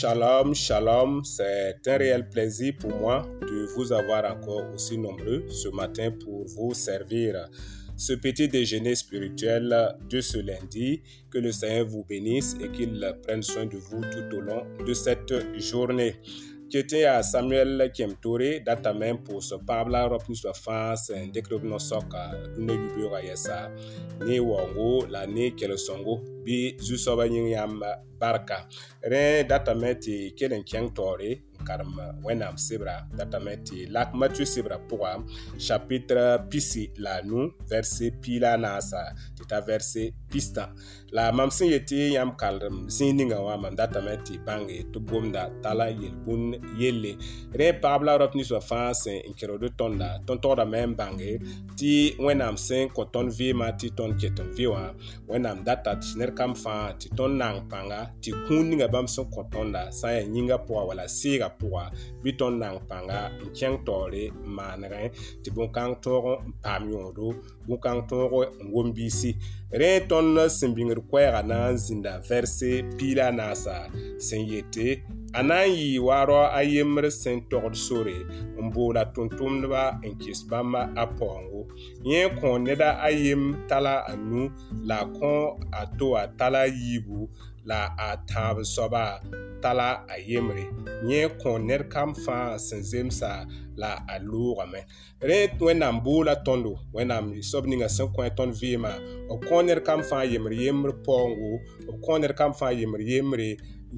Shalom, shalom, c'est un réel plaisir pour moi de vous avoir encore aussi nombreux ce matin pour vous servir ce petit déjeuner spirituel de ce lundi. Que le Seigneur vous bénisse et qu'il prenne soin de vous tout au long de cette journée. Tietin ya Samuel Kemtore data men pʋʋsg paab la rapuusã fãa sẽn dɩkd b nosɔka dũnã yubeoogã yɛsa ne waoongo la ne kɛlsõngo bɩ zu-soabã yĩng yãmb barka rẽ datame tɩ kell n kẽng taoore karem wẽnnaam sebra data me tɩ lak matiyu sebra pʋga chapitre pisi la nu vɛrse pii la a naasa tɩ t'a vɛrse pistã la mam sẽn yetɩ yãmb kaldem zĩig ninga wã mam datame tɩ bãnge tɩ boomda tala yel-bũmb yelle rẽ pagb la rop ninsã fãa sẽn n kerod tõnda tõnd togdame n bãnge tɩ wẽnnaam sẽn kõ tõnd vɩɩmã tɩ tõnd ket n vɩ wã wẽnnaam data tɩ ned kam fãa tɩ tõnd nang pãnga tɩ kũud ninga bãmb sẽn kõ tõnda sã n yaa yĩnga pʋga wala sɩɩga pʋga bɩ tõnd na n pãnga n kẽng taoore n maanegẽ tɩ bõn-kãng tõog n paam yõodo bõn-kãng tõog n wom-biisi rẽ tõnd sẽn bĩngd koɛɛgã na n zĩnda vɛrse piila naasa sẽn yetɩ a na n yi waarɔ a yemri sẽn togd sore n boola tʋmtʋmdba n kis bãmba a paoongo yẽ kõ neda a yem tala a nu la a kõ a to a tala yiibu la a tãab soaba tala a yembre yẽ kõ ned kam fãa sẽn zemsa la a loogame rẽ wẽnnaam boola tõndo wẽnnaam soab ninga sẽn kõ tõnd vɩɩmã b kõ ned kam fãa yembr yembr paoongo b kõ ned kam fãa yembr yembre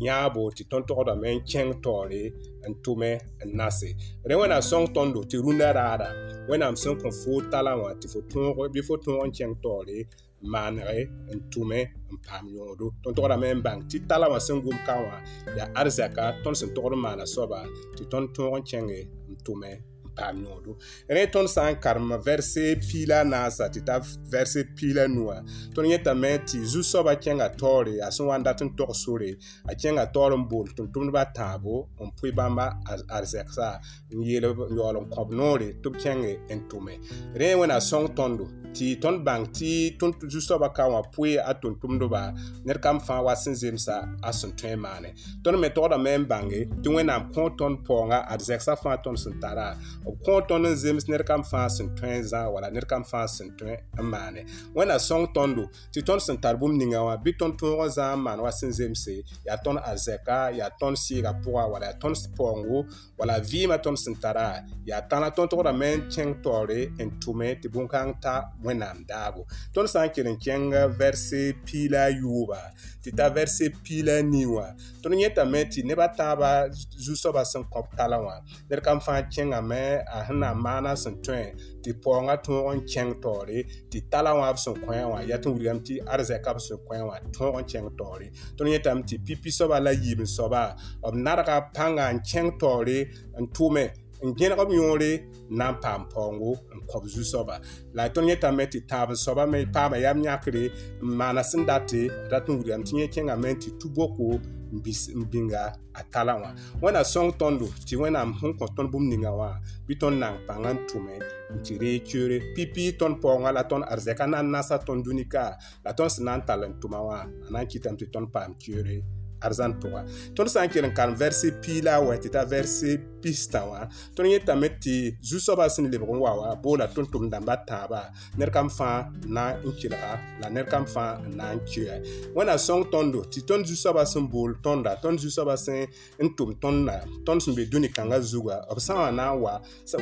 yãabo tɩ tõnd togda me n kẽng taoore n tʋme n nase rẽ wẽnnaam sõng tõndo tɩ rũndã raara wẽnnaam sẽn kõ foor talã wã tɩ fo tõog bɩ fo tõog n kẽng taoore n maanege n tʋme n paam yõodo tõnd togdame n bãng tɩ tala wã sẽn gom kã wã yaa arzaka tõnd sẽn togd n maana soaba tɩ tõnd tõog n kẽnge n tʋme paam yõodo rẽ tõnd sã n karem vɛrse piila naasa tɩ t'a vɛrse piila nua tõnd yẽtame tɩ zu-soabã kẽnga taoore a sẽn wa n dat n tog sore a kẽnga taoor n boond tʋm-tʋmdbã tãabo n pʋɩ bãmba a zɛgsa n yeel n yaool n kõb noore tɩ b kẽnge n tʋme rẽ wẽna sõng tõndo tɩ tõnd bãng tɩ tõnd zu-soabã ka wã pʋɩ a tʋm-tʋmdba ned kam fãa wa sẽn zemsa a sẽn tõe n maane tõnd me togdame n bãnge tɩ wẽnnaam kõ tõnd paoongã ad zɛgsã fãa tõnd sẽn tara b kõ tõnd n zems ned kam fãa sẽn tõe n zãag wala ned kam fãa sẽn tõe n maane wẽnna sõng tõndo tɩ tõnd sẽn tar bũmb ninga wã bɩ tõnd tõog n zã n maan wa sẽn zemse yaa tõnd a zɛka yaa tõnd sɩɩga pʋga wala yaa tõnd paoongo wala vɩɩmã tõnd sẽn tara yaa tãna tõnd-togrã me n kẽng taoore n tʋme tɩ bõn-kãng ta wẽnnaam daago tõnd sã n kell n kẽng vɛrse piila ayʋʋba tɩ ta vɛrse piila nii wã tõnd yẽtame tɩ nebã tãabã zu-soabã sẽn kõb talã wã ned kam fãa kẽngame a sẽn na n maana sẽn tõe tɩ paoongã tõog n kẽng taoore tɩ tala wã b sẽn kõ-a wã yaa tɩ wilgame tɩ arzɛka b sẽn kõ-a wã tõog n kẽng taoore tõnd yẽtame tɩ pipi-soaba la yiib n soaba b narga pãnga n kẽng taoore n tʋʋme n gẽnegb yõore n na n paam paoongo n kõb zu-soaba la y tõnd yẽtame tɩ tãab soaba me paama yam yãkre n maana sẽn date rat n wilgame tɩ yẽ kẽngame tɩ tu-boko n binga a tala wã wẽnna sõng tõndo tɩ wẽnnaam sẽn kõ tõnd bũmb ninga wã bɩ tõnd na n pãngã n tʋme n tɩ ree keoore pipi tõnd paoongã la tõnd arzɛkã na n nasa tõnd dũnika la tõnd sẽn na n tall n tʋma wã a na n kɩtame tɩ tõnd paam keoore arzan pʋga tõnd sã n kell n karem vɛrse piila wã tɩ t'a vɛrse pistã wã tõnd yẽtame tɩ zu-soabã sẽn lebg n wa wã boola tõnd tʋm dãmba tãabã ned kam fãa n na n kelga la ned kam fãa n na n kɩa wẽnna sõng tõndo tɩ tõnd zu-soabã sẽn bool tõnda tõnd zu-soabã sẽn n tʋm tõndã tõnd sẽn be dũni-kãngã zuga b sã wã na n wa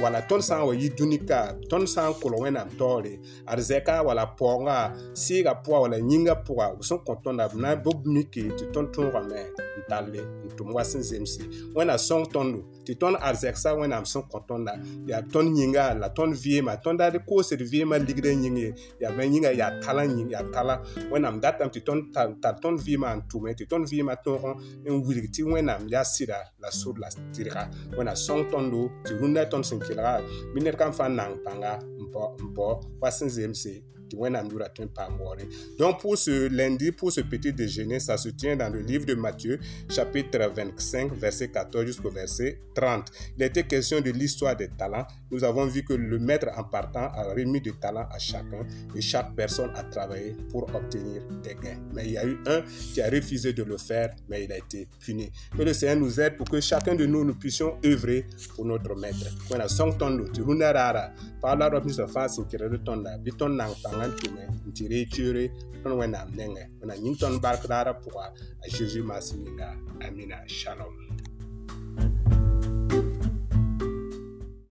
wala tõnd sã n wa yi dũnika tõnd sã n kʋlg wẽnnaam taoore ad zɛka wala paoongã sɩɩga pʋga wala yĩnga pʋga b sẽn kõ tõnda b na b mike tɩ tõnd tõogame mɛ n tale n tʋm wa sẽn zemse wẽnna sõng tõndo tɩ tõnd arzɛksa wẽnnaam sẽn kõ tõnda yaa tõnd yĩnga la tõnd vɩɩma tõnda d koosd vɩɩmã ligd n yĩng ye yaa bã yĩnga yaa tala n yĩng yaa tala wẽnnaam datame tɩ tõnd tar tõnd vɩɩmã n tʋme tɩ tõnd vɩɩmã tõog n wilg tɩ wẽnnaam yaa sɩda la sʋd la tɩrga wẽnna sõng tõndo tɩ rũndã tõnd sẽn kelga bɩ ned kam fãa n na n pãnga n bao wa sẽn zemse Hein. donc pour ce lundi pour ce petit déjeuner ça se tient dans le livre de Matthieu chapitre 25 verset 14 jusqu'au verset 30 il était question de l'histoire des talents nous avons vu que le maître en partant a remis des talents à chacun et chaque personne a travaillé pour obtenir des gains mais il y a eu un qui a refusé de le faire mais il a été puni que le Seigneur nous aide pour que chacun de nous nous puissions œuvrer pour notre maître voilà par sãn tʋme n tɩ ree tɩoore tõnd wẽnnaam nengẽ wẽna yĩng tõnd barkdaarã pʋga a zeezi maasem yĩnga amina shalom